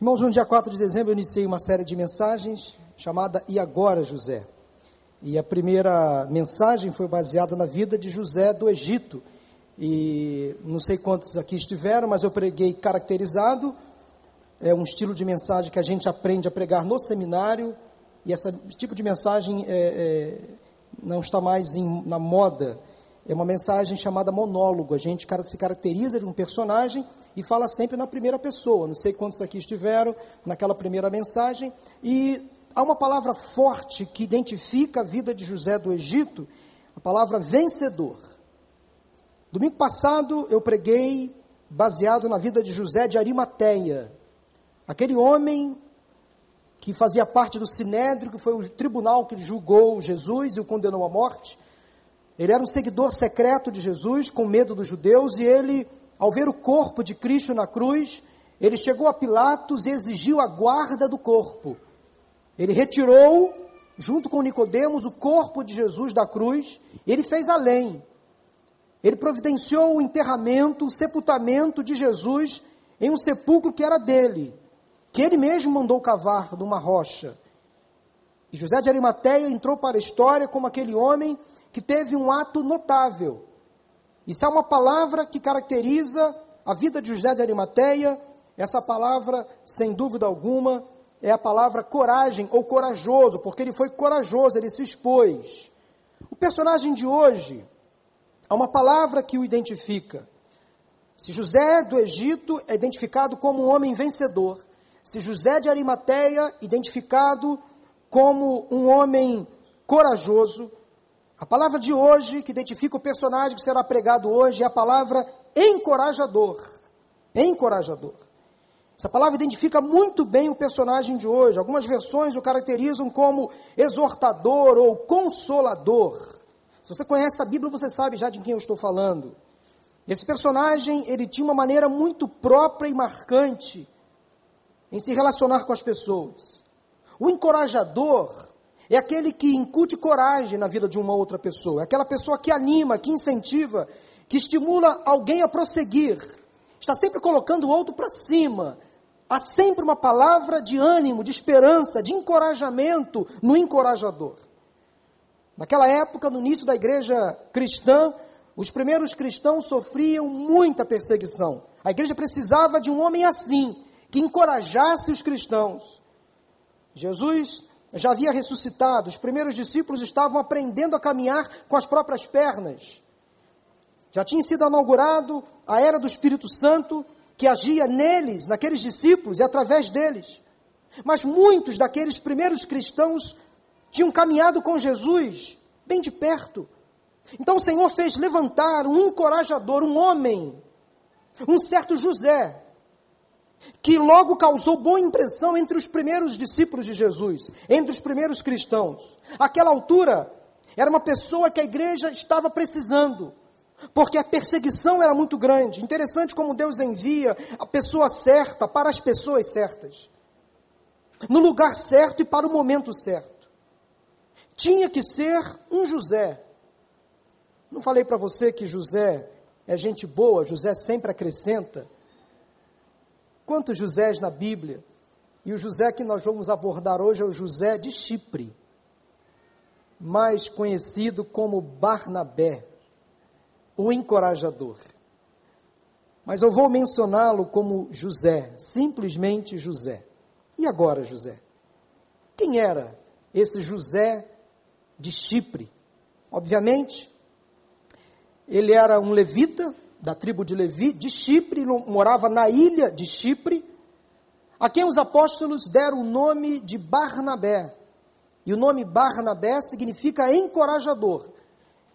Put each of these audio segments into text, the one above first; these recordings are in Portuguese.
Irmãos, no dia 4 de dezembro eu iniciei uma série de mensagens chamada E Agora José. E a primeira mensagem foi baseada na vida de José do Egito. E não sei quantos aqui estiveram, mas eu preguei caracterizado. É um estilo de mensagem que a gente aprende a pregar no seminário. E esse tipo de mensagem é, é, não está mais em, na moda é uma mensagem chamada monólogo. A gente se caracteriza de um personagem e fala sempre na primeira pessoa. Não sei quantos aqui estiveram naquela primeira mensagem. E há uma palavra forte que identifica a vida de José do Egito, a palavra vencedor. Domingo passado eu preguei baseado na vida de José de Arimateia, aquele homem que fazia parte do Sinédrio, que foi o tribunal que julgou Jesus e o condenou à morte ele era um seguidor secreto de Jesus, com medo dos judeus, e ele, ao ver o corpo de Cristo na cruz, ele chegou a Pilatos e exigiu a guarda do corpo. Ele retirou, junto com Nicodemos, o corpo de Jesus da cruz, e ele fez além. Ele providenciou o enterramento, o sepultamento de Jesus em um sepulcro que era dele, que ele mesmo mandou cavar numa rocha. E José de Arimateia entrou para a história como aquele homem que teve um ato notável. Isso é uma palavra que caracteriza a vida de José de Arimateia. Essa palavra, sem dúvida alguma, é a palavra coragem ou corajoso, porque ele foi corajoso, ele se expôs. O personagem de hoje, há uma palavra que o identifica. Se José do Egito é identificado como um homem vencedor, se José de Arimateia, identificado como um homem corajoso, a palavra de hoje, que identifica o personagem que será pregado hoje, é a palavra encorajador. Encorajador. Essa palavra identifica muito bem o personagem de hoje. Algumas versões o caracterizam como exortador ou consolador. Se você conhece a Bíblia, você sabe já de quem eu estou falando. Esse personagem, ele tinha uma maneira muito própria e marcante em se relacionar com as pessoas. O encorajador é aquele que incute coragem na vida de uma outra pessoa. É aquela pessoa que anima, que incentiva, que estimula alguém a prosseguir. Está sempre colocando o outro para cima. Há sempre uma palavra de ânimo, de esperança, de encorajamento no encorajador. Naquela época, no início da igreja cristã, os primeiros cristãos sofriam muita perseguição. A igreja precisava de um homem assim, que encorajasse os cristãos. Jesus já havia ressuscitado, os primeiros discípulos estavam aprendendo a caminhar com as próprias pernas. Já tinha sido inaugurado a era do Espírito Santo que agia neles, naqueles discípulos e através deles. Mas muitos daqueles primeiros cristãos tinham caminhado com Jesus bem de perto. Então o Senhor fez levantar um encorajador, um homem, um certo José, que logo causou boa impressão entre os primeiros discípulos de Jesus, entre os primeiros cristãos. Aquela altura, era uma pessoa que a igreja estava precisando, porque a perseguição era muito grande. Interessante como Deus envia a pessoa certa para as pessoas certas, no lugar certo e para o momento certo. Tinha que ser um José. Não falei para você que José é gente boa, José sempre acrescenta. Quantos Josés na Bíblia? E o José que nós vamos abordar hoje é o José de Chipre, mais conhecido como Barnabé, o encorajador. Mas eu vou mencioná-lo como José, simplesmente José. E agora, José? Quem era esse José de Chipre? Obviamente, ele era um levita, da tribo de Levi, de Chipre, morava na ilha de Chipre, a quem os apóstolos deram o nome de Barnabé. E o nome Barnabé significa encorajador.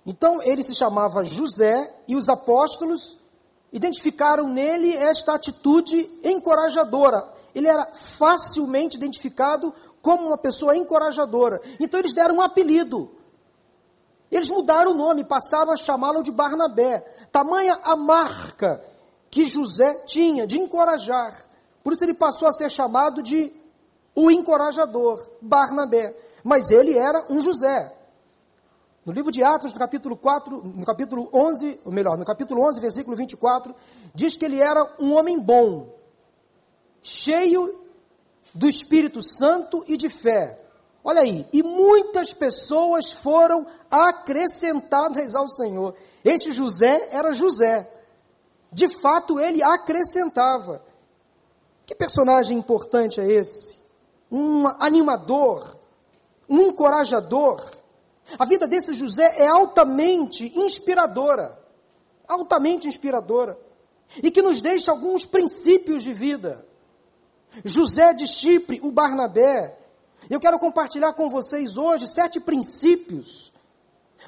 Então ele se chamava José e os apóstolos identificaram nele esta atitude encorajadora. Ele era facilmente identificado como uma pessoa encorajadora. Então eles deram um apelido. Eles mudaram o nome, passaram a chamá-lo de Barnabé. Tamanha a marca que José tinha de encorajar. Por isso ele passou a ser chamado de o encorajador, Barnabé. Mas ele era um José. No livro de Atos, no capítulo 4, no capítulo 11, ou melhor, no capítulo 11, versículo 24, diz que ele era um homem bom, cheio do Espírito Santo e de fé. Olha aí, e muitas pessoas foram acrescentadas ao Senhor. Este José era José. De fato, ele acrescentava. Que personagem importante é esse? Um animador, um encorajador. A vida desse José é altamente inspiradora. Altamente inspiradora. E que nos deixa alguns princípios de vida. José de Chipre, o Barnabé. Eu quero compartilhar com vocês hoje sete princípios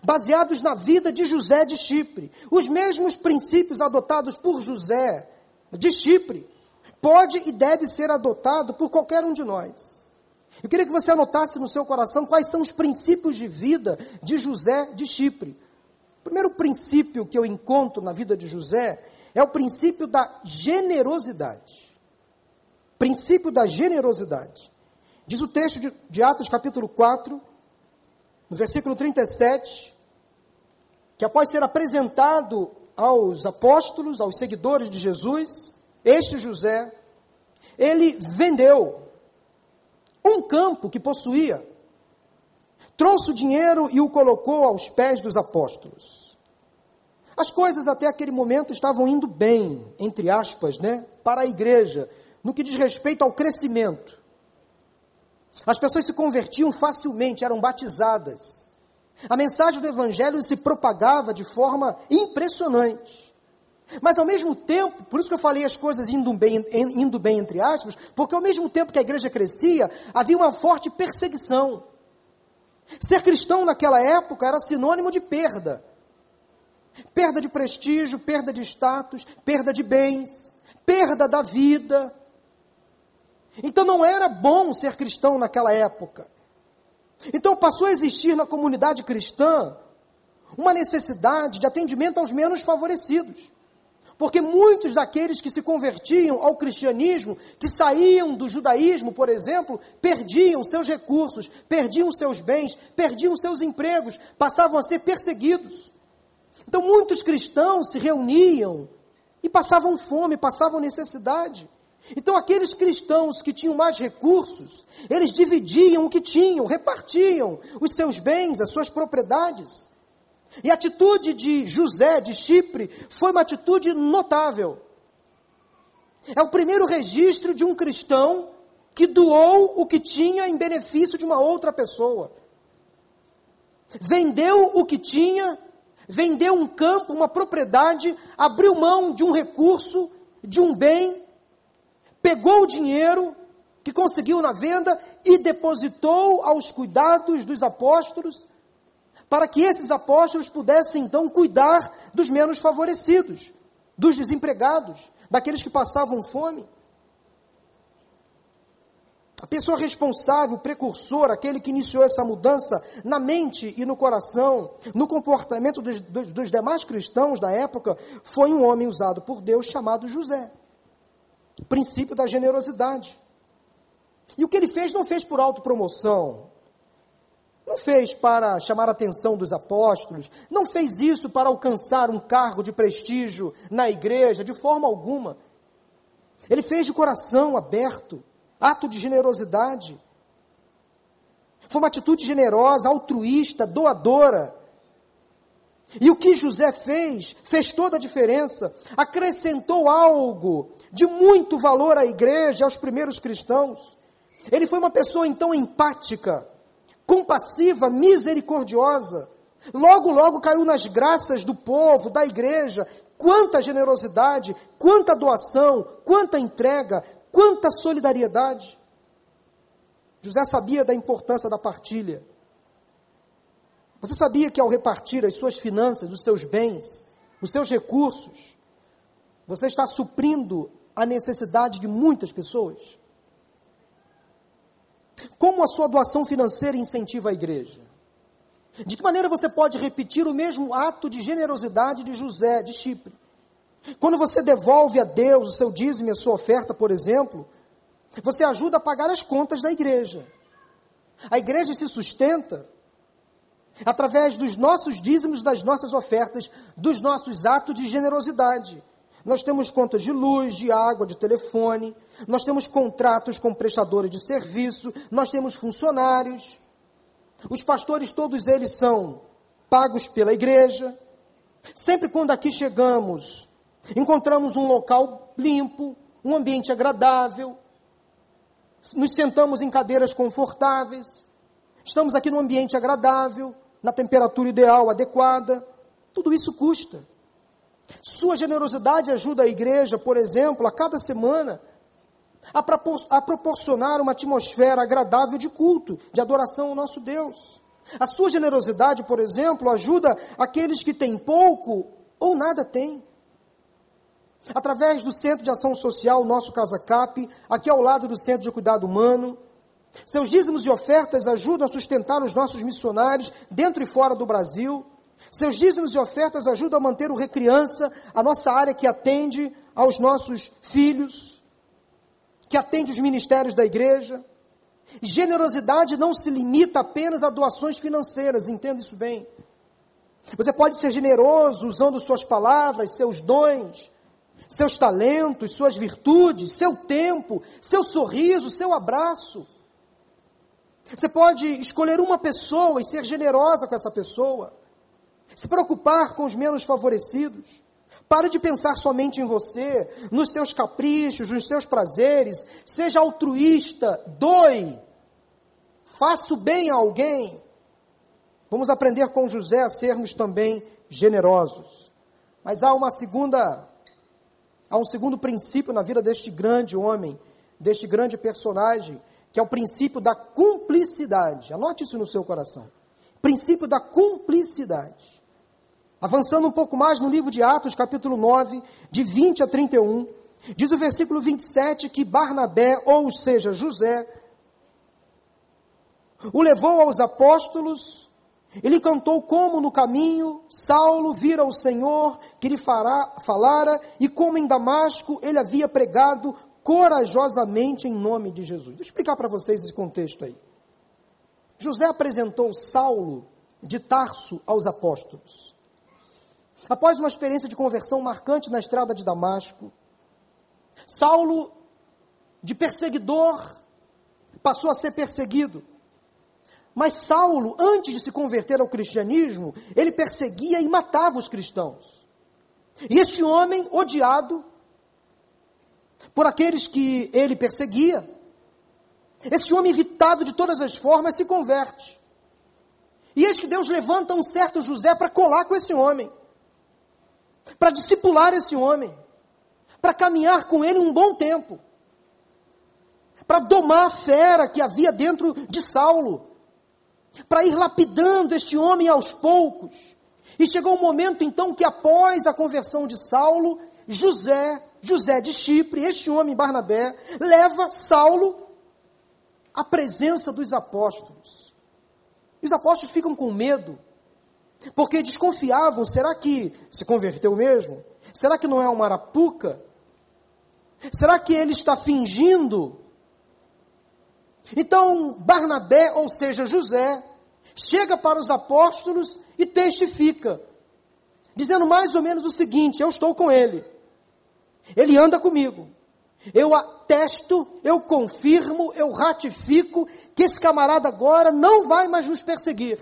baseados na vida de José de Chipre. Os mesmos princípios adotados por José de Chipre pode e deve ser adotado por qualquer um de nós. Eu queria que você anotasse no seu coração quais são os princípios de vida de José de Chipre. O primeiro princípio que eu encontro na vida de José é o princípio da generosidade. Princípio da generosidade. Diz o texto de, de Atos, capítulo 4, no versículo 37, que após ser apresentado aos apóstolos, aos seguidores de Jesus, este José, ele vendeu um campo que possuía, trouxe o dinheiro e o colocou aos pés dos apóstolos. As coisas até aquele momento estavam indo bem, entre aspas, né, para a igreja, no que diz respeito ao crescimento. As pessoas se convertiam facilmente, eram batizadas. A mensagem do Evangelho se propagava de forma impressionante. Mas ao mesmo tempo, por isso que eu falei as coisas indo bem, indo bem entre aspas, porque ao mesmo tempo que a igreja crescia, havia uma forte perseguição. Ser cristão naquela época era sinônimo de perda. Perda de prestígio, perda de status, perda de bens, perda da vida. Então não era bom ser cristão naquela época. Então passou a existir na comunidade cristã uma necessidade de atendimento aos menos favorecidos. Porque muitos daqueles que se convertiam ao cristianismo, que saíam do judaísmo, por exemplo, perdiam seus recursos, perdiam seus bens, perdiam seus empregos, passavam a ser perseguidos. Então muitos cristãos se reuniam e passavam fome, passavam necessidade. Então, aqueles cristãos que tinham mais recursos, eles dividiam o que tinham, repartiam os seus bens, as suas propriedades. E a atitude de José de Chipre foi uma atitude notável. É o primeiro registro de um cristão que doou o que tinha em benefício de uma outra pessoa. Vendeu o que tinha, vendeu um campo, uma propriedade, abriu mão de um recurso, de um bem pegou o dinheiro que conseguiu na venda e depositou aos cuidados dos apóstolos, para que esses apóstolos pudessem então cuidar dos menos favorecidos, dos desempregados, daqueles que passavam fome. A pessoa responsável, precursor, aquele que iniciou essa mudança na mente e no coração, no comportamento dos, dos, dos demais cristãos da época, foi um homem usado por Deus chamado José. O princípio da generosidade. E o que ele fez não fez por autopromoção. Não fez para chamar a atenção dos apóstolos, não fez isso para alcançar um cargo de prestígio na igreja, de forma alguma. Ele fez de coração aberto, ato de generosidade. Foi uma atitude generosa, altruísta, doadora. E o que José fez, fez toda a diferença, acrescentou algo de muito valor à igreja, aos primeiros cristãos. Ele foi uma pessoa então empática, compassiva, misericordiosa. Logo, logo caiu nas graças do povo, da igreja. Quanta generosidade, quanta doação, quanta entrega, quanta solidariedade. José sabia da importância da partilha. Você sabia que ao repartir as suas finanças, os seus bens, os seus recursos, você está suprindo a necessidade de muitas pessoas? Como a sua doação financeira incentiva a igreja? De que maneira você pode repetir o mesmo ato de generosidade de José de Chipre? Quando você devolve a Deus o seu dízimo e a sua oferta, por exemplo, você ajuda a pagar as contas da igreja. A igreja se sustenta através dos nossos dízimos, das nossas ofertas, dos nossos atos de generosidade, nós temos contas de luz, de água, de telefone, nós temos contratos com prestadores de serviço, nós temos funcionários. Os pastores, todos eles são pagos pela igreja. Sempre quando aqui chegamos, encontramos um local limpo, um ambiente agradável, nos sentamos em cadeiras confortáveis, estamos aqui num ambiente agradável, na temperatura ideal, adequada. Tudo isso custa. Sua generosidade ajuda a igreja, por exemplo, a cada semana, a, propor a proporcionar uma atmosfera agradável de culto, de adoração ao nosso Deus. A sua generosidade, por exemplo, ajuda aqueles que têm pouco ou nada têm. Através do Centro de Ação Social, nosso Casa Cap, aqui ao lado do Centro de Cuidado Humano, seus dízimos e ofertas ajudam a sustentar os nossos missionários dentro e fora do Brasil. Seus dízimos e ofertas ajudam a manter o Recriança, a nossa área que atende aos nossos filhos, que atende os ministérios da igreja. Generosidade não se limita apenas a doações financeiras, entenda isso bem. Você pode ser generoso usando suas palavras, seus dons, seus talentos, suas virtudes, seu tempo, seu sorriso, seu abraço. Você pode escolher uma pessoa e ser generosa com essa pessoa. Se preocupar com os menos favorecidos. Pare de pensar somente em você, nos seus caprichos, nos seus prazeres. Seja altruísta, doe. Faça o bem a alguém. Vamos aprender com José a sermos também generosos. Mas há uma segunda há um segundo princípio na vida deste grande homem, deste grande personagem, que é o princípio da cumplicidade. Anote isso no seu coração. Princípio da cumplicidade. Avançando um pouco mais no livro de Atos, capítulo 9, de 20 a 31, diz o versículo 27 que Barnabé, ou seja, José, o levou aos apóstolos, ele cantou como no caminho Saulo vira o Senhor que lhe fará, falara, e como em Damasco ele havia pregado corajosamente em nome de Jesus. Deixa eu explicar para vocês esse contexto aí. José apresentou Saulo de Tarso aos apóstolos. Após uma experiência de conversão marcante na estrada de Damasco, Saulo, de perseguidor, passou a ser perseguido. Mas Saulo, antes de se converter ao cristianismo, ele perseguia e matava os cristãos. E este homem, odiado, por aqueles que ele perseguia. Esse homem evitado de todas as formas se converte. E eis que Deus levanta um certo José para colar com esse homem, para discipular esse homem, para caminhar com ele um bom tempo, para domar a fera que havia dentro de Saulo, para ir lapidando este homem aos poucos. E chegou o um momento então que após a conversão de Saulo, José José de Chipre, este homem Barnabé, leva Saulo à presença dos apóstolos. E os apóstolos ficam com medo, porque desconfiavam: será que se converteu mesmo? Será que não é uma arapuca? Será que ele está fingindo? Então, Barnabé, ou seja, José, chega para os apóstolos e testifica, dizendo mais ou menos o seguinte: Eu estou com ele. Ele anda comigo. Eu atesto, eu confirmo, eu ratifico que esse camarada agora não vai mais nos perseguir.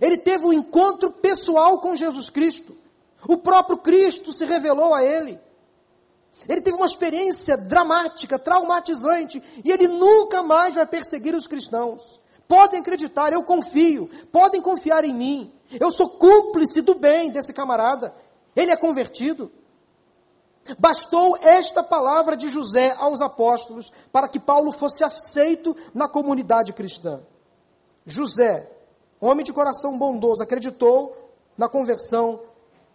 Ele teve um encontro pessoal com Jesus Cristo. O próprio Cristo se revelou a ele. Ele teve uma experiência dramática, traumatizante, e ele nunca mais vai perseguir os cristãos. Podem acreditar, eu confio, podem confiar em mim. Eu sou cúmplice do bem desse camarada. Ele é convertido. Bastou esta palavra de José aos apóstolos para que Paulo fosse aceito na comunidade cristã. José, homem de coração bondoso, acreditou na conversão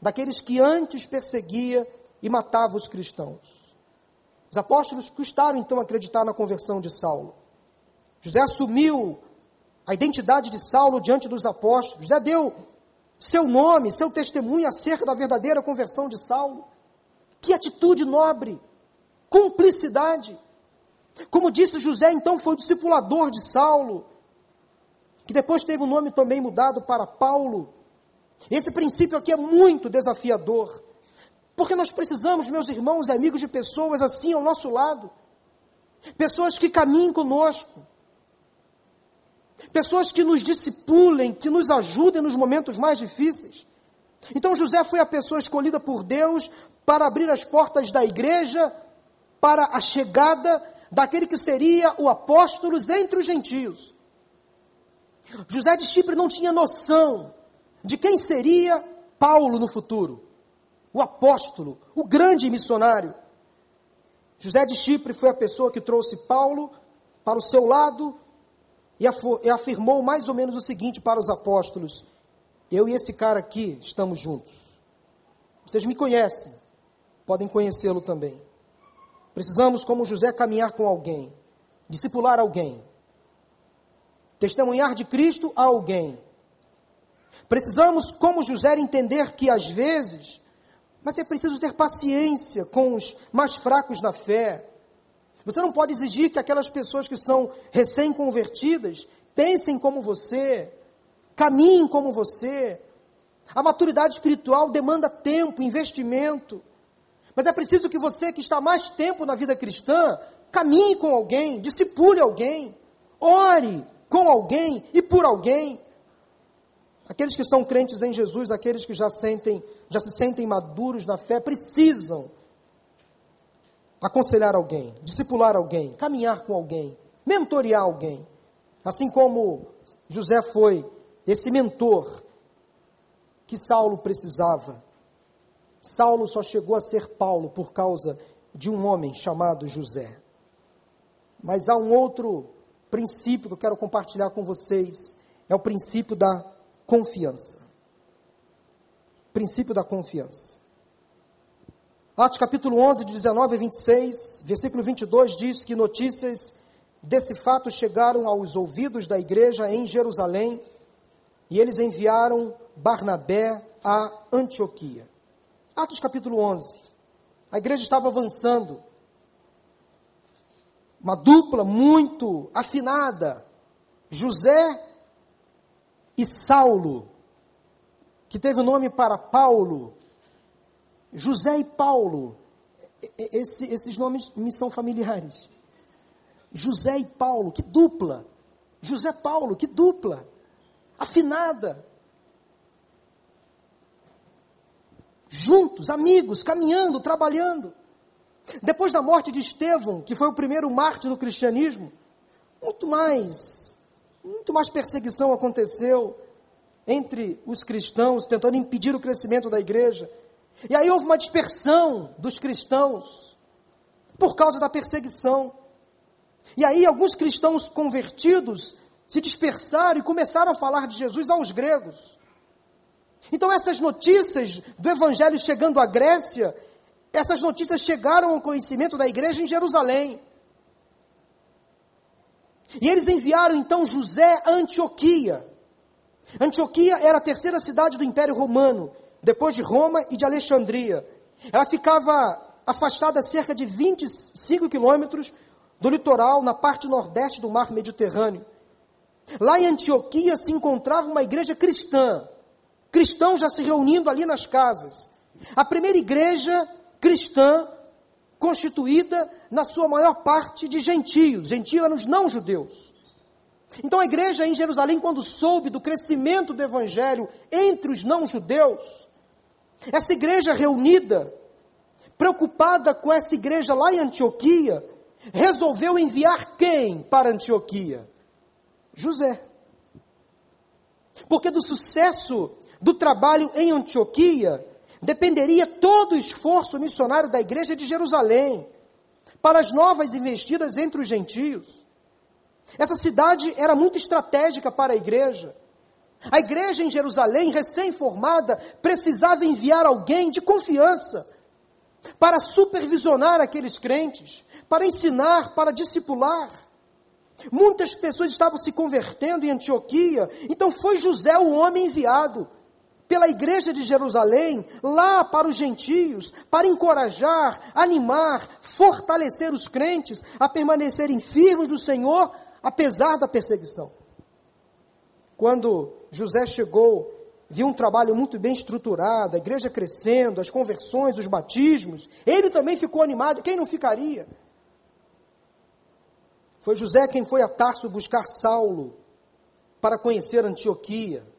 daqueles que antes perseguia e matava os cristãos. Os apóstolos custaram então acreditar na conversão de Saulo. José assumiu a identidade de Saulo diante dos apóstolos. José deu seu nome, seu testemunho acerca da verdadeira conversão de Saulo. Que atitude nobre, cumplicidade. Como disse José, então foi o discipulador de Saulo, que depois teve o nome também mudado para Paulo. Esse princípio aqui é muito desafiador. Porque nós precisamos, meus irmãos e amigos, de pessoas assim ao nosso lado. Pessoas que caminhem conosco. Pessoas que nos discipulem, que nos ajudem nos momentos mais difíceis. Então José foi a pessoa escolhida por Deus para abrir as portas da igreja para a chegada daquele que seria o apóstolo entre os gentios. José de Chipre não tinha noção de quem seria Paulo no futuro, o apóstolo, o grande missionário. José de Chipre foi a pessoa que trouxe Paulo para o seu lado e afirmou mais ou menos o seguinte para os apóstolos: Eu e esse cara aqui estamos juntos. Vocês me conhecem, podem conhecê-lo também. Precisamos, como José, caminhar com alguém, discipular alguém, testemunhar de Cristo a alguém. Precisamos, como José, entender que às vezes, mas é preciso ter paciência com os mais fracos na fé. Você não pode exigir que aquelas pessoas que são recém-convertidas pensem como você, caminhem como você. A maturidade espiritual demanda tempo, investimento. Mas é preciso que você que está mais tempo na vida cristã, caminhe com alguém, discipule alguém, ore com alguém e por alguém. Aqueles que são crentes em Jesus, aqueles que já sentem, já se sentem maduros na fé, precisam aconselhar alguém, discipular alguém, caminhar com alguém, mentorear alguém. Assim como José foi esse mentor que Saulo precisava Saulo só chegou a ser Paulo por causa de um homem chamado José. Mas há um outro princípio que eu quero compartilhar com vocês, é o princípio da confiança. Princípio da confiança. Atos capítulo 11, de 19 a 26, versículo 22 diz que notícias desse fato chegaram aos ouvidos da igreja em Jerusalém e eles enviaram Barnabé a Antioquia. Atos capítulo 11. A igreja estava avançando. Uma dupla muito afinada. José e Saulo, que teve o nome para Paulo. José e Paulo. Esse, esses nomes me são familiares. José e Paulo, que dupla. José Paulo, que dupla. Afinada. Juntos, amigos, caminhando, trabalhando. Depois da morte de Estevão, que foi o primeiro mártir no cristianismo, muito mais, muito mais perseguição aconteceu entre os cristãos, tentando impedir o crescimento da igreja. E aí houve uma dispersão dos cristãos por causa da perseguição. E aí alguns cristãos convertidos se dispersaram e começaram a falar de Jesus aos gregos. Então, essas notícias do Evangelho chegando à Grécia, essas notícias chegaram ao conhecimento da igreja em Jerusalém. E eles enviaram então José a Antioquia. Antioquia era a terceira cidade do Império Romano, depois de Roma e de Alexandria. Ela ficava afastada cerca de 25 quilômetros do litoral, na parte nordeste do mar Mediterrâneo. Lá em Antioquia se encontrava uma igreja cristã, cristãos já se reunindo ali nas casas. A primeira igreja cristã constituída na sua maior parte de gentios, gentios eram os não judeus. Então a igreja em Jerusalém, quando soube do crescimento do evangelho entre os não judeus, essa igreja reunida, preocupada com essa igreja lá em Antioquia, resolveu enviar quem para Antioquia? José. Porque do sucesso do trabalho em Antioquia, dependeria todo o esforço missionário da igreja de Jerusalém para as novas investidas entre os gentios. Essa cidade era muito estratégica para a igreja. A igreja em Jerusalém, recém-formada, precisava enviar alguém de confiança para supervisionar aqueles crentes, para ensinar, para discipular. Muitas pessoas estavam se convertendo em Antioquia, então foi José o homem enviado pela igreja de Jerusalém, lá para os gentios, para encorajar, animar, fortalecer os crentes a permanecerem firmes no Senhor, apesar da perseguição. Quando José chegou viu um trabalho muito bem estruturado, a igreja crescendo, as conversões, os batismos. Ele também ficou animado. Quem não ficaria? Foi José quem foi a Tarso buscar Saulo para conhecer Antioquia.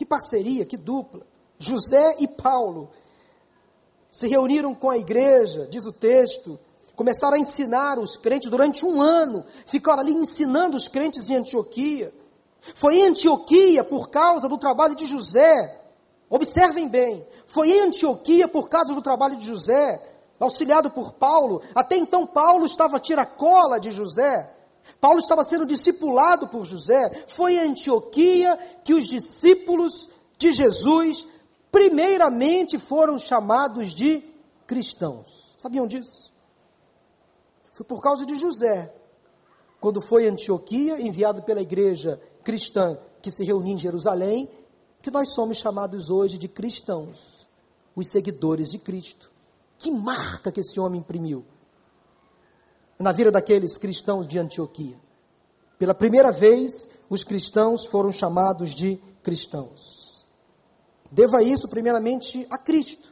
Que parceria, que dupla. José e Paulo se reuniram com a igreja, diz o texto, começaram a ensinar os crentes durante um ano, ficaram ali ensinando os crentes em Antioquia. Foi em Antioquia por causa do trabalho de José. Observem bem, foi em Antioquia por causa do trabalho de José, auxiliado por Paulo. Até então Paulo estava tiracola de José. Paulo estava sendo discipulado por José. Foi em Antioquia que os discípulos de Jesus primeiramente foram chamados de cristãos. Sabiam disso? Foi por causa de José. Quando foi em Antioquia, enviado pela igreja cristã que se reunia em Jerusalém, que nós somos chamados hoje de cristãos, os seguidores de Cristo. Que marca que esse homem imprimiu na vida daqueles cristãos de Antioquia. Pela primeira vez, os cristãos foram chamados de cristãos. Deva isso primeiramente a Cristo.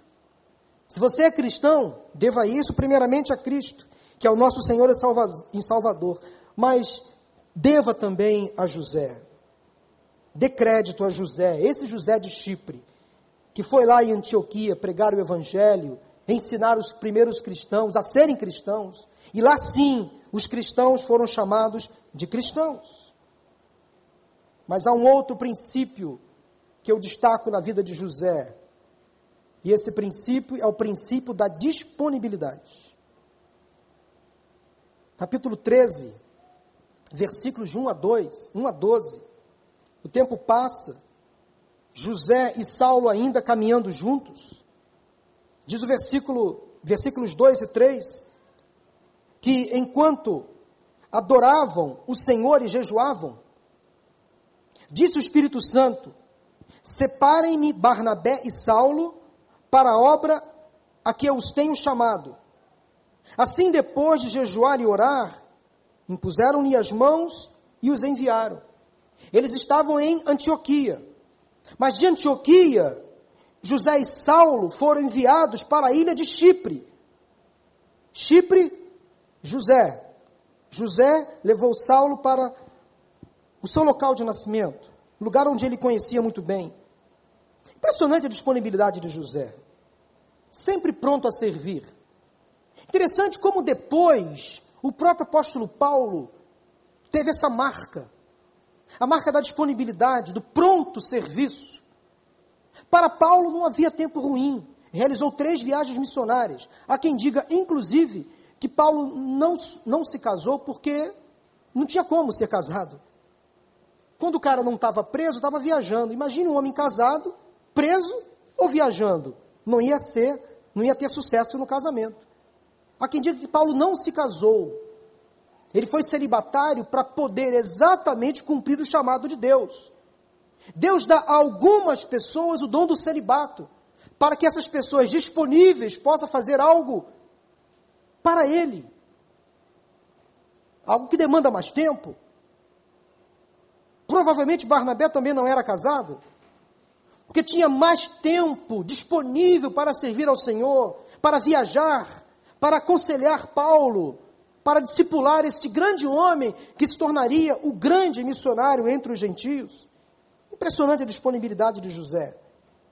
Se você é cristão, deva isso primeiramente a Cristo, que é o nosso Senhor e Salvador. Mas deva também a José. Dê crédito a José, esse José de Chipre, que foi lá em Antioquia pregar o Evangelho, ensinar os primeiros cristãos a serem cristãos, e lá sim os cristãos foram chamados de cristãos. Mas há um outro princípio que eu destaco na vida de José, e esse princípio é o princípio da disponibilidade. Capítulo 13, versículos de 1 a 2, 1 a 12. O tempo passa, José e Saulo ainda caminhando juntos. Diz o versículo, versículos 2 e 3, que enquanto adoravam o Senhor e jejuavam, disse o Espírito Santo: Separem-me Barnabé e Saulo para a obra a que eu os tenho chamado. Assim, depois de jejuar e orar, impuseram-lhe as mãos e os enviaram. Eles estavam em Antioquia. Mas de Antioquia, José e Saulo foram enviados para a ilha de Chipre. Chipre, José. José levou Saulo para o seu local de nascimento, lugar onde ele conhecia muito bem. Impressionante a disponibilidade de José, sempre pronto a servir. Interessante como depois o próprio apóstolo Paulo teve essa marca, a marca da disponibilidade, do pronto serviço. Para Paulo não havia tempo ruim, realizou três viagens missionárias. Há quem diga, inclusive, que Paulo não, não se casou porque não tinha como ser casado. Quando o cara não estava preso, estava viajando. Imagine um homem casado, preso ou viajando. Não ia ser, não ia ter sucesso no casamento. Há quem diga que Paulo não se casou. Ele foi celibatário para poder exatamente cumprir o chamado de Deus. Deus dá a algumas pessoas o dom do celibato, para que essas pessoas disponíveis possam fazer algo para Ele. Algo que demanda mais tempo. Provavelmente Barnabé também não era casado, porque tinha mais tempo disponível para servir ao Senhor, para viajar, para aconselhar Paulo, para discipular este grande homem que se tornaria o grande missionário entre os gentios. Impressionante a disponibilidade de José.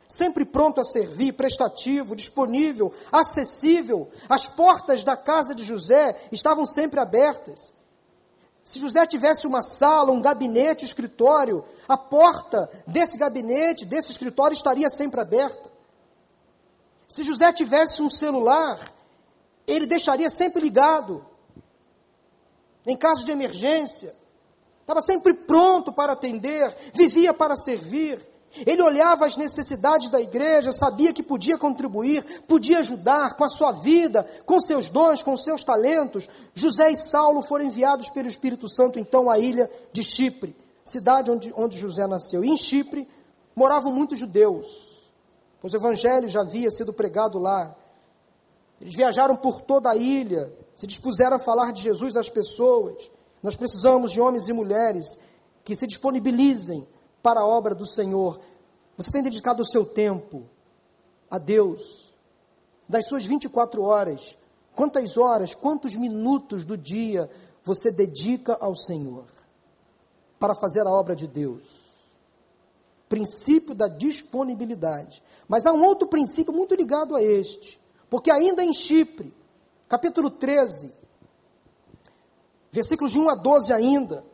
Sempre pronto a servir, prestativo, disponível, acessível. As portas da casa de José estavam sempre abertas. Se José tivesse uma sala, um gabinete, um escritório, a porta desse gabinete, desse escritório estaria sempre aberta. Se José tivesse um celular, ele deixaria sempre ligado. Em caso de emergência, estava sempre pronto para atender, vivia para servir. Ele olhava as necessidades da igreja, sabia que podia contribuir, podia ajudar com a sua vida, com seus dons, com seus talentos. José e Saulo foram enviados pelo Espírito Santo então à ilha de Chipre, cidade onde, onde José nasceu. E em Chipre moravam muitos judeus, pois o evangelho já havia sido pregado lá. Eles viajaram por toda a ilha, se dispuseram a falar de Jesus às pessoas. Nós precisamos de homens e mulheres que se disponibilizem para a obra do Senhor. Você tem dedicado o seu tempo a Deus? Das suas 24 horas, quantas horas, quantos minutos do dia você dedica ao Senhor para fazer a obra de Deus? Princípio da disponibilidade. Mas há um outro princípio muito ligado a este, porque ainda em Chipre, capítulo 13, versículos de 1 a 12 ainda,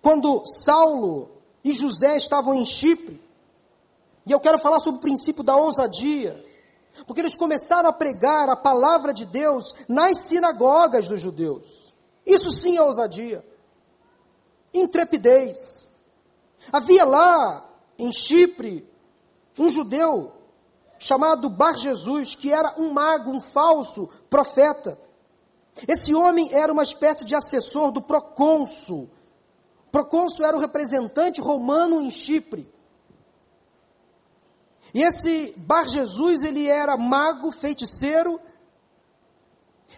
quando Saulo e José estavam em Chipre, e eu quero falar sobre o princípio da ousadia, porque eles começaram a pregar a palavra de Deus nas sinagogas dos judeus. Isso sim é ousadia. Intrepidez. Havia lá em Chipre um judeu chamado Bar Jesus, que era um mago, um falso profeta. Esse homem era uma espécie de assessor do procônsul. Procônsul era o representante romano em Chipre. E esse Bar Jesus, ele era mago, feiticeiro.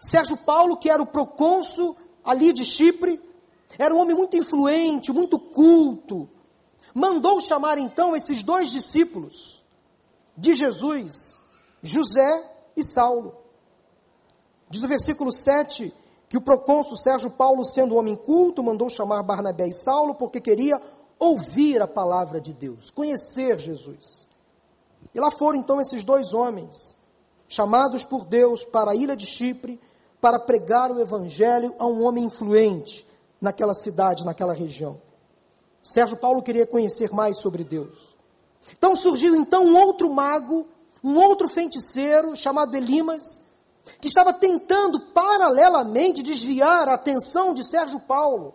Sérgio Paulo, que era o procônsul ali de Chipre, era um homem muito influente, muito culto. Mandou chamar então esses dois discípulos de Jesus, José e Saulo. Diz o versículo 7 que o procônsul Sérgio Paulo, sendo um homem culto, mandou chamar Barnabé e Saulo porque queria ouvir a palavra de Deus, conhecer Jesus. E lá foram então esses dois homens, chamados por Deus para a ilha de Chipre, para pregar o evangelho a um homem influente naquela cidade, naquela região. Sérgio Paulo queria conhecer mais sobre Deus. Então surgiu então um outro mago, um outro feiticeiro chamado Elimas, que estava tentando paralelamente desviar a atenção de Sérgio Paulo.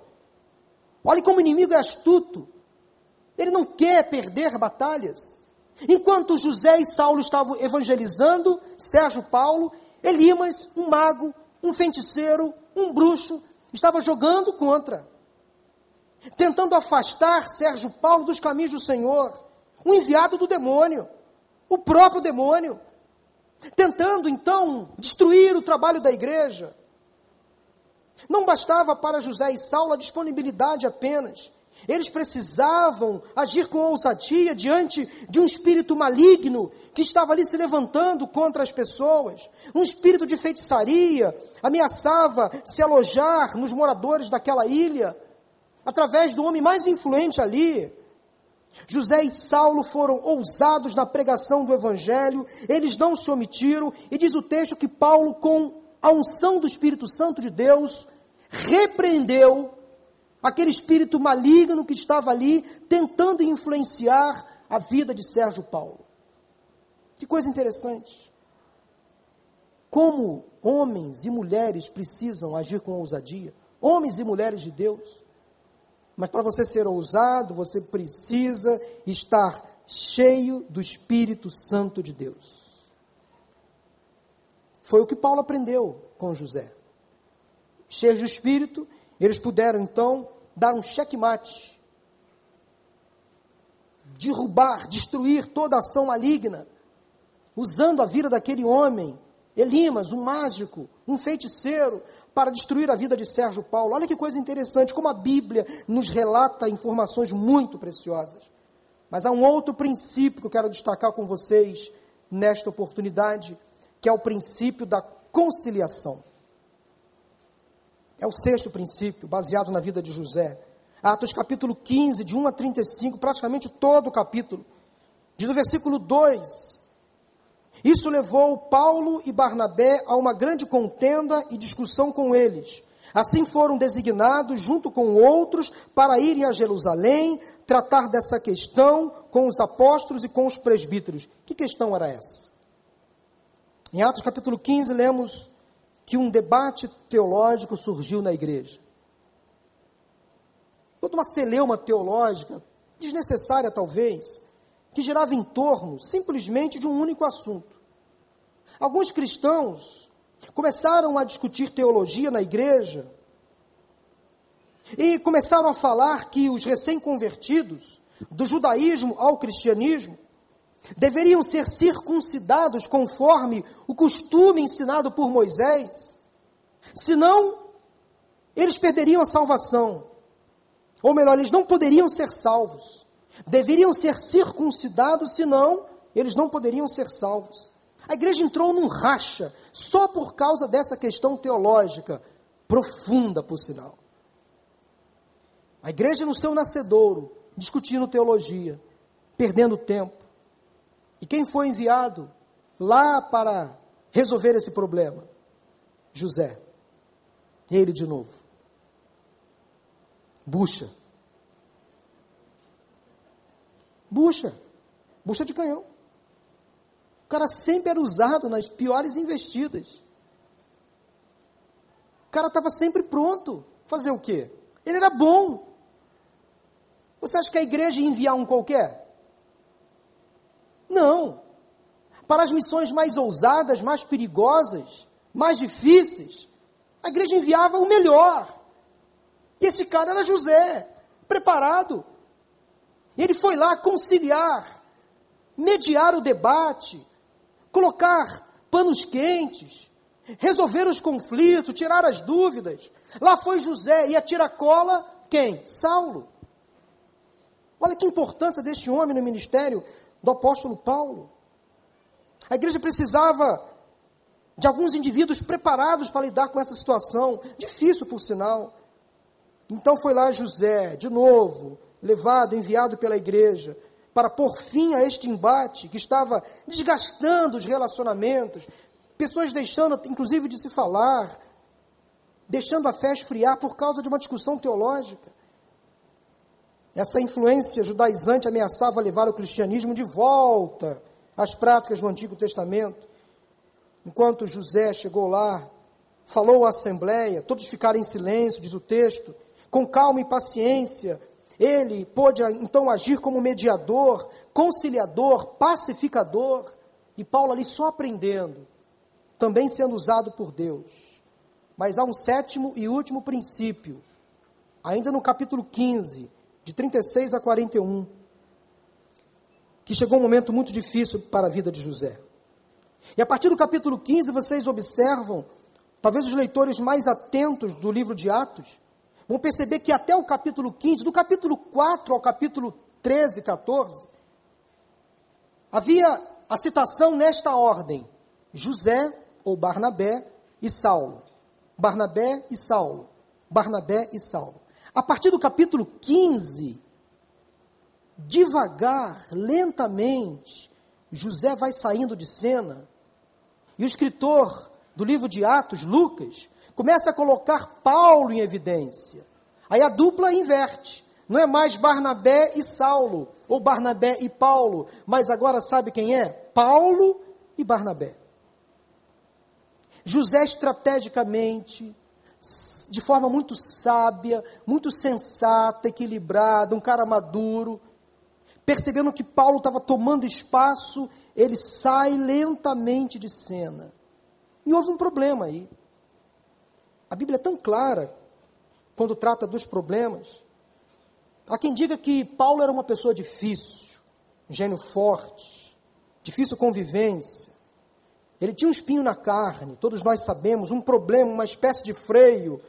Olhe como o inimigo é astuto. Ele não quer perder batalhas. Enquanto José e Saulo estavam evangelizando, Sérgio Paulo, Elimas, um mago, um feiticeiro, um bruxo, estava jogando contra, tentando afastar Sérgio Paulo dos caminhos do Senhor, um enviado do demônio, o próprio demônio, tentando então destruir o trabalho da igreja. Não bastava para José e Saulo a disponibilidade apenas, eles precisavam agir com ousadia diante de um espírito maligno que estava ali se levantando contra as pessoas. Um espírito de feitiçaria ameaçava se alojar nos moradores daquela ilha, através do homem mais influente ali. José e Saulo foram ousados na pregação do evangelho, eles não se omitiram, e diz o texto que Paulo, com a unção do Espírito Santo de Deus, repreendeu aquele espírito maligno que estava ali tentando influenciar a vida de Sérgio Paulo. Que coisa interessante. Como homens e mulheres precisam agir com ousadia, homens e mulheres de Deus. Mas para você ser ousado, você precisa estar cheio do Espírito Santo de Deus. Foi o que Paulo aprendeu com José. Cheio do Espírito, eles puderam então dar um checkmate, derrubar, destruir toda ação maligna, usando a vida daquele homem, Elimas, um mágico, um feiticeiro, para destruir a vida de Sérgio Paulo. Olha que coisa interessante, como a Bíblia nos relata informações muito preciosas. Mas há um outro princípio que eu quero destacar com vocês nesta oportunidade, que é o princípio da conciliação. É o sexto princípio, baseado na vida de José. Atos capítulo 15, de 1 a 35, praticamente todo o capítulo. Diz o versículo 2: Isso levou Paulo e Barnabé a uma grande contenda e discussão com eles. Assim foram designados, junto com outros, para irem a Jerusalém, tratar dessa questão com os apóstolos e com os presbíteros. Que questão era essa? Em Atos capítulo 15, lemos que um debate teológico surgiu na igreja. Toda uma celeuma teológica, desnecessária talvez, que girava em torno simplesmente de um único assunto. Alguns cristãos começaram a discutir teologia na igreja e começaram a falar que os recém-convertidos, do judaísmo ao cristianismo, deveriam ser circuncidados conforme o costume ensinado por Moisés, senão eles perderiam a salvação. Ou melhor, eles não poderiam ser salvos. Deveriam ser circuncidados, senão eles não poderiam ser salvos. A igreja entrou num racha só por causa dessa questão teológica, profunda, por sinal. A igreja no seu nascedouro, discutindo teologia, perdendo tempo. E quem foi enviado lá para resolver esse problema? José. Ele de novo. Bucha. Bucha. Bucha de canhão. O cara sempre era usado nas piores investidas. O cara estava sempre pronto. Fazer o quê? Ele era bom. Você acha que a igreja ia enviar um qualquer? Não. Para as missões mais ousadas, mais perigosas, mais difíceis, a igreja enviava o melhor. E esse cara era José, preparado. Ele foi lá conciliar, mediar o debate, colocar panos quentes, resolver os conflitos, tirar as dúvidas. Lá foi José e a tiracola, quem? Saulo. Olha que importância deste homem no ministério do apóstolo Paulo. A igreja precisava de alguns indivíduos preparados para lidar com essa situação, difícil por sinal. Então foi lá José, de novo, levado, enviado pela igreja, para pôr fim a este embate que estava desgastando os relacionamentos, pessoas deixando, inclusive, de se falar, deixando a fé esfriar por causa de uma discussão teológica. Essa influência judaizante ameaçava levar o cristianismo de volta às práticas do Antigo Testamento. Enquanto José chegou lá, falou à assembleia, todos ficaram em silêncio, diz o texto, com calma e paciência. Ele pôde então agir como mediador, conciliador, pacificador. E Paulo ali só aprendendo, também sendo usado por Deus. Mas há um sétimo e último princípio, ainda no capítulo 15, de 36 a 41, que chegou um momento muito difícil para a vida de José. E a partir do capítulo 15, vocês observam, talvez os leitores mais atentos do livro de Atos, vão perceber que até o capítulo 15, do capítulo 4 ao capítulo 13, 14, havia a citação nesta ordem: José ou Barnabé e Saulo. Barnabé e Saulo. Barnabé e Saulo. A partir do capítulo 15, devagar, lentamente, José vai saindo de cena, e o escritor do livro de Atos, Lucas, começa a colocar Paulo em evidência. Aí a dupla inverte. Não é mais Barnabé e Saulo, ou Barnabé e Paulo, mas agora sabe quem é? Paulo e Barnabé. José estrategicamente de forma muito sábia, muito sensata, equilibrada, um cara maduro. Percebendo que Paulo estava tomando espaço, ele sai lentamente de cena. E houve um problema aí. A Bíblia é tão clara quando trata dos problemas. Há quem diga que Paulo era uma pessoa difícil, um gênio forte, difícil convivência. Ele tinha um espinho na carne, todos nós sabemos, um problema, uma espécie de freio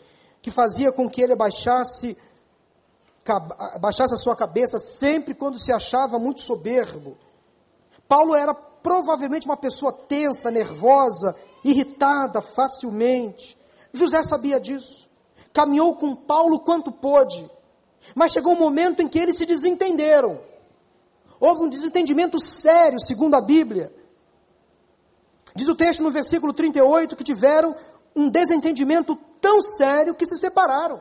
que fazia com que ele abaixasse, abaixasse a sua cabeça sempre quando se achava muito soberbo. Paulo era provavelmente uma pessoa tensa, nervosa, irritada facilmente. José sabia disso. Caminhou com Paulo quanto pôde. Mas chegou um momento em que eles se desentenderam. Houve um desentendimento sério, segundo a Bíblia. Diz o texto no versículo 38 que tiveram um desentendimento tão sério que se separaram.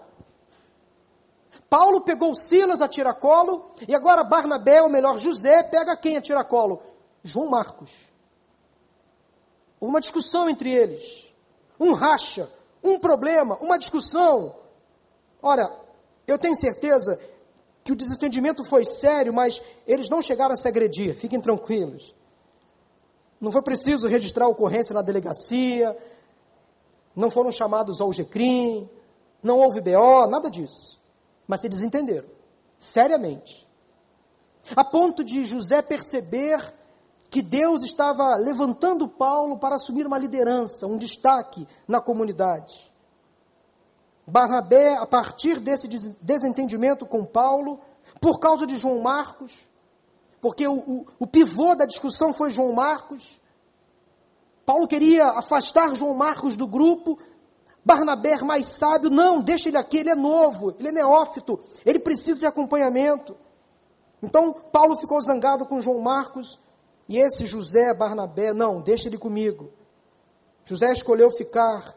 Paulo pegou Silas a tiracolo e agora Barnabé, ou melhor, José, pega quem a tiracolo? João Marcos. Uma discussão entre eles, um racha, um problema, uma discussão. Ora, eu tenho certeza que o desentendimento foi sério, mas eles não chegaram a se agredir, fiquem tranquilos. Não foi preciso registrar a ocorrência na delegacia, não foram chamados ao GCRIM, não houve BO, nada disso. Mas se desentenderam, seriamente. A ponto de José perceber que Deus estava levantando Paulo para assumir uma liderança, um destaque na comunidade. Barnabé, a partir desse desentendimento com Paulo, por causa de João Marcos, porque o, o, o pivô da discussão foi João Marcos. Paulo queria afastar João Marcos do grupo. Barnabé, mais sábio, não, deixa ele aqui, ele é novo, ele é neófito, ele precisa de acompanhamento. Então, Paulo ficou zangado com João Marcos, e esse José Barnabé, não, deixa ele comigo. José escolheu ficar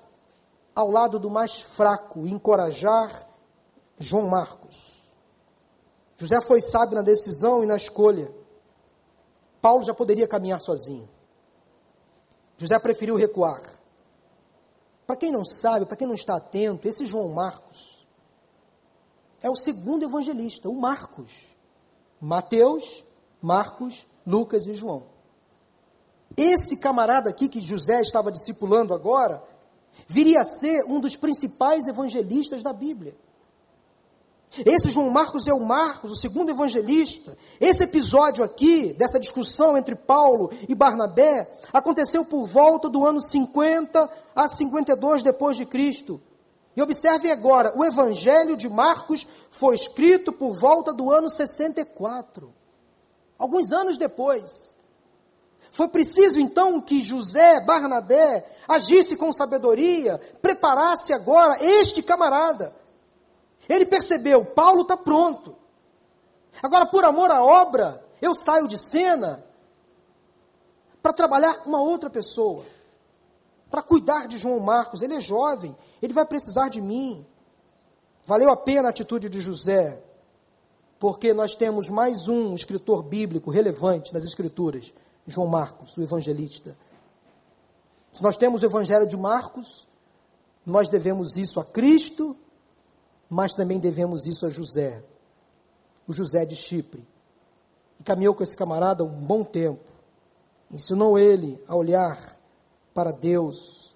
ao lado do mais fraco encorajar João Marcos. José foi sábio na decisão e na escolha. Paulo já poderia caminhar sozinho. José preferiu recuar. Para quem não sabe, para quem não está atento, esse João Marcos é o segundo evangelista, o Marcos. Mateus, Marcos, Lucas e João. Esse camarada aqui que José estava discipulando agora, viria a ser um dos principais evangelistas da Bíblia. Esse João Marcos é o Marcos, o segundo evangelista. Esse episódio aqui, dessa discussão entre Paulo e Barnabé, aconteceu por volta do ano 50 a 52 depois de Cristo. E observe agora, o evangelho de Marcos foi escrito por volta do ano 64. Alguns anos depois. Foi preciso então que José Barnabé agisse com sabedoria, preparasse agora este camarada ele percebeu, Paulo está pronto. Agora, por amor à obra, eu saio de cena para trabalhar uma outra pessoa, para cuidar de João Marcos. Ele é jovem, ele vai precisar de mim. Valeu a pena a atitude de José, porque nós temos mais um escritor bíblico relevante nas Escrituras, João Marcos, o evangelista. Se nós temos o Evangelho de Marcos, nós devemos isso a Cristo mas também devemos isso a José, o José de Chipre, que caminhou com esse camarada um bom tempo, ensinou ele a olhar para Deus.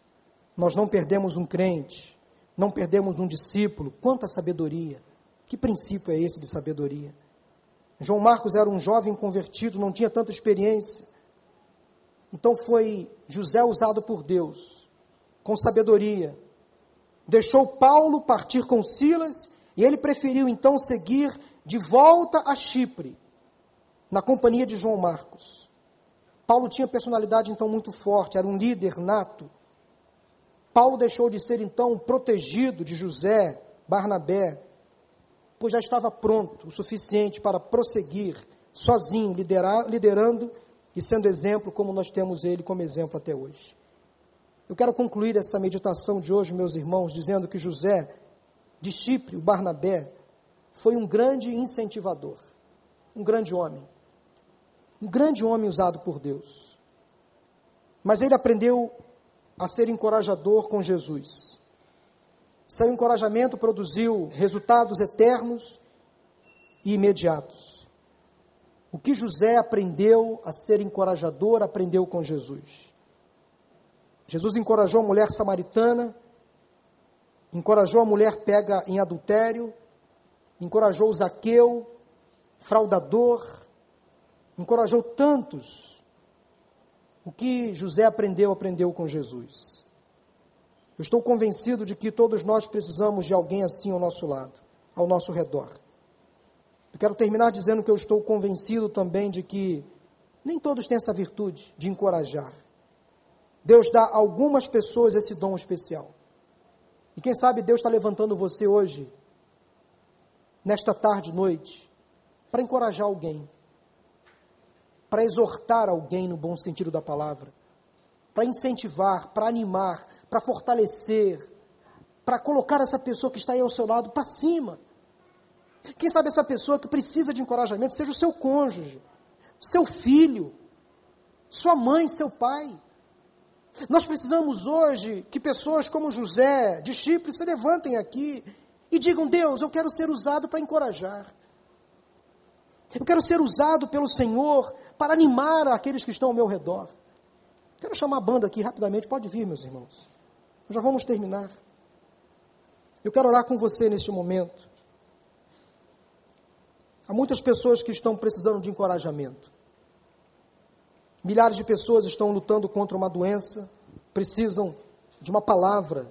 Nós não perdemos um crente, não perdemos um discípulo. Quanta sabedoria! Que princípio é esse de sabedoria? João Marcos era um jovem convertido, não tinha tanta experiência. Então foi José usado por Deus, com sabedoria, deixou Paulo partir com Silas e ele preferiu então seguir de volta a Chipre, na companhia de João Marcos. Paulo tinha personalidade então muito forte, era um líder nato. Paulo deixou de ser então protegido de José, Barnabé, pois já estava pronto o suficiente para prosseguir sozinho, liderar, liderando e sendo exemplo, como nós temos ele como exemplo até hoje. Eu quero concluir essa meditação de hoje, meus irmãos, dizendo que José de Chipre, o Barnabé, foi um grande incentivador, um grande homem, um grande homem usado por Deus. Mas ele aprendeu a ser encorajador com Jesus. Seu encorajamento produziu resultados eternos e imediatos. O que José aprendeu a ser encorajador, aprendeu com Jesus. Jesus encorajou a mulher samaritana, encorajou a mulher pega em adultério, encorajou o Zaqueu, fraudador, encorajou tantos. O que José aprendeu, aprendeu com Jesus. Eu estou convencido de que todos nós precisamos de alguém assim ao nosso lado, ao nosso redor. Eu quero terminar dizendo que eu estou convencido também de que nem todos têm essa virtude de encorajar. Deus dá a algumas pessoas esse dom especial. E quem sabe Deus está levantando você hoje, nesta tarde, noite, para encorajar alguém, para exortar alguém no bom sentido da palavra, para incentivar, para animar, para fortalecer, para colocar essa pessoa que está aí ao seu lado para cima. Quem sabe essa pessoa que precisa de encorajamento seja o seu cônjuge, seu filho, sua mãe, seu pai. Nós precisamos hoje que pessoas como José de Chipre se levantem aqui e digam: Deus, eu quero ser usado para encorajar. Eu quero ser usado pelo Senhor para animar aqueles que estão ao meu redor. Quero chamar a banda aqui rapidamente, pode vir, meus irmãos. Já vamos terminar. Eu quero orar com você neste momento. Há muitas pessoas que estão precisando de encorajamento. Milhares de pessoas estão lutando contra uma doença, precisam de uma palavra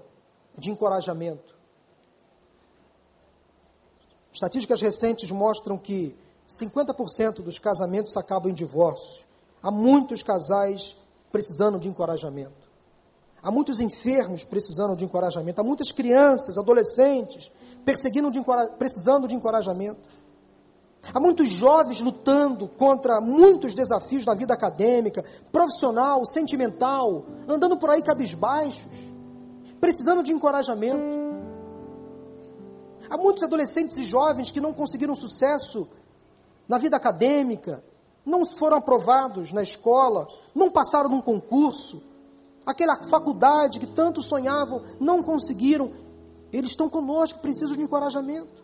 de encorajamento. Estatísticas recentes mostram que 50% dos casamentos acabam em divórcio. Há muitos casais precisando de encorajamento. Há muitos enfermos precisando de encorajamento. Há muitas crianças, adolescentes, perseguindo de, precisando de encorajamento. Há muitos jovens lutando contra muitos desafios na vida acadêmica, profissional, sentimental, andando por aí cabisbaixos, precisando de encorajamento. Há muitos adolescentes e jovens que não conseguiram sucesso na vida acadêmica, não foram aprovados na escola, não passaram num concurso, aquela faculdade que tanto sonhavam, não conseguiram. Eles estão conosco, precisam de encorajamento.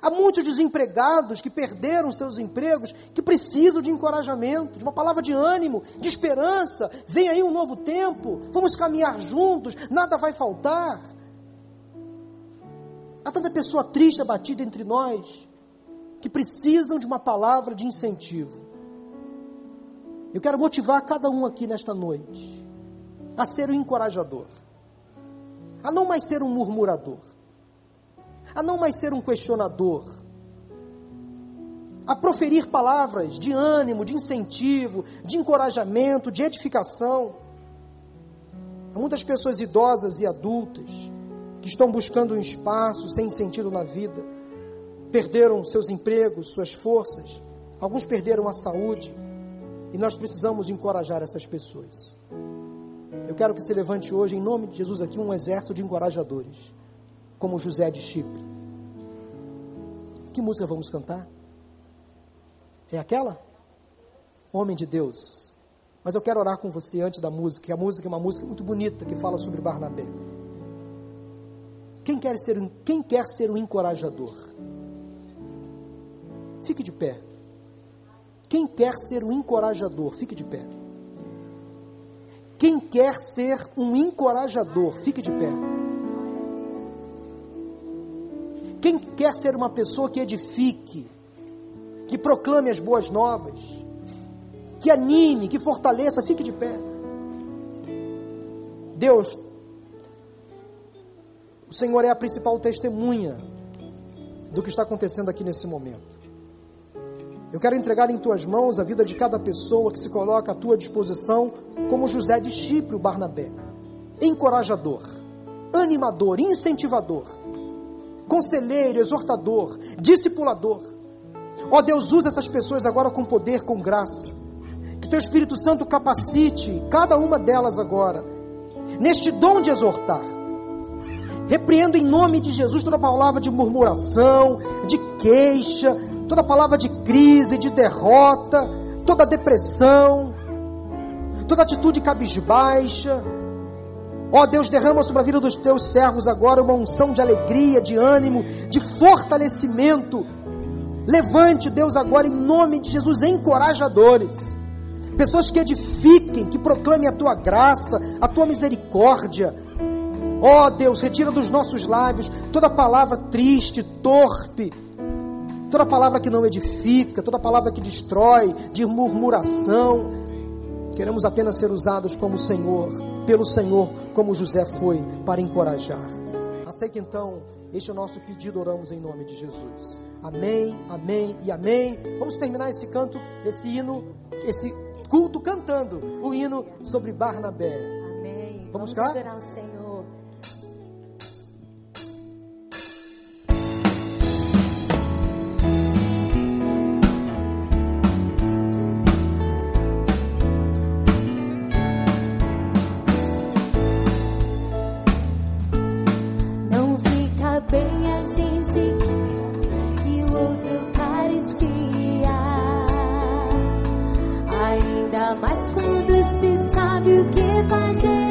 Há muitos desempregados que perderam seus empregos, que precisam de encorajamento, de uma palavra de ânimo, de esperança. Vem aí um novo tempo, vamos caminhar juntos, nada vai faltar. Há tanta pessoa triste, abatida entre nós, que precisam de uma palavra de incentivo. Eu quero motivar cada um aqui nesta noite a ser um encorajador, a não mais ser um murmurador, a não mais ser um questionador, a proferir palavras de ânimo, de incentivo, de encorajamento, de edificação. Há muitas pessoas idosas e adultas que estão buscando um espaço sem sentido na vida, perderam seus empregos, suas forças, alguns perderam a saúde, e nós precisamos encorajar essas pessoas. Eu quero que se levante hoje, em nome de Jesus, aqui um exército de encorajadores, como José de Chipre. Que música vamos cantar? É aquela? Homem de Deus. Mas eu quero orar com você antes da música, que a música é uma música muito bonita que fala sobre Barnabé. Quem quer ser quem quer ser um encorajador? Fique de pé. Quem quer ser um encorajador, fique de pé. Quem quer ser um encorajador, fique de pé. Quem quer ser uma pessoa que edifique, que proclame as boas novas, que anime, que fortaleça, fique de pé. Deus, o Senhor é a principal testemunha do que está acontecendo aqui nesse momento. Eu quero entregar em tuas mãos a vida de cada pessoa que se coloca à tua disposição, como José de Chipre, o Barnabé. Encorajador, animador, incentivador, conselheiro, exortador, discipulador. Ó oh, Deus, usa essas pessoas agora com poder, com graça. Que teu Espírito Santo capacite cada uma delas agora, neste dom de exortar. Repreendo em nome de Jesus toda palavra de murmuração, de queixa, toda palavra de crise, de derrota, toda depressão, toda atitude cabisbaixa. Ó oh, Deus, derrama sobre a vida dos teus servos agora uma unção de alegria, de ânimo, de fortalecimento. Levante, Deus, agora em nome de Jesus, encorajadores. Pessoas que edifiquem, que proclamem a tua graça, a tua misericórdia. Ó oh, Deus, retira dos nossos lábios toda palavra triste, torpe, toda palavra que não edifica, toda palavra que destrói, de murmuração. Queremos apenas ser usados como o Senhor, pelo Senhor, como José foi, para encorajar. Aceita então este é o nosso pedido, oramos em nome de Jesus. Amém, amém e amém. Vamos terminar esse canto, esse hino, esse culto cantando o hino sobre Barnabé. Amém. Vamos, Vamos cá? o Senhor. bem assim gente e o outro carecia. Ainda mais quando se sabe o que fazer.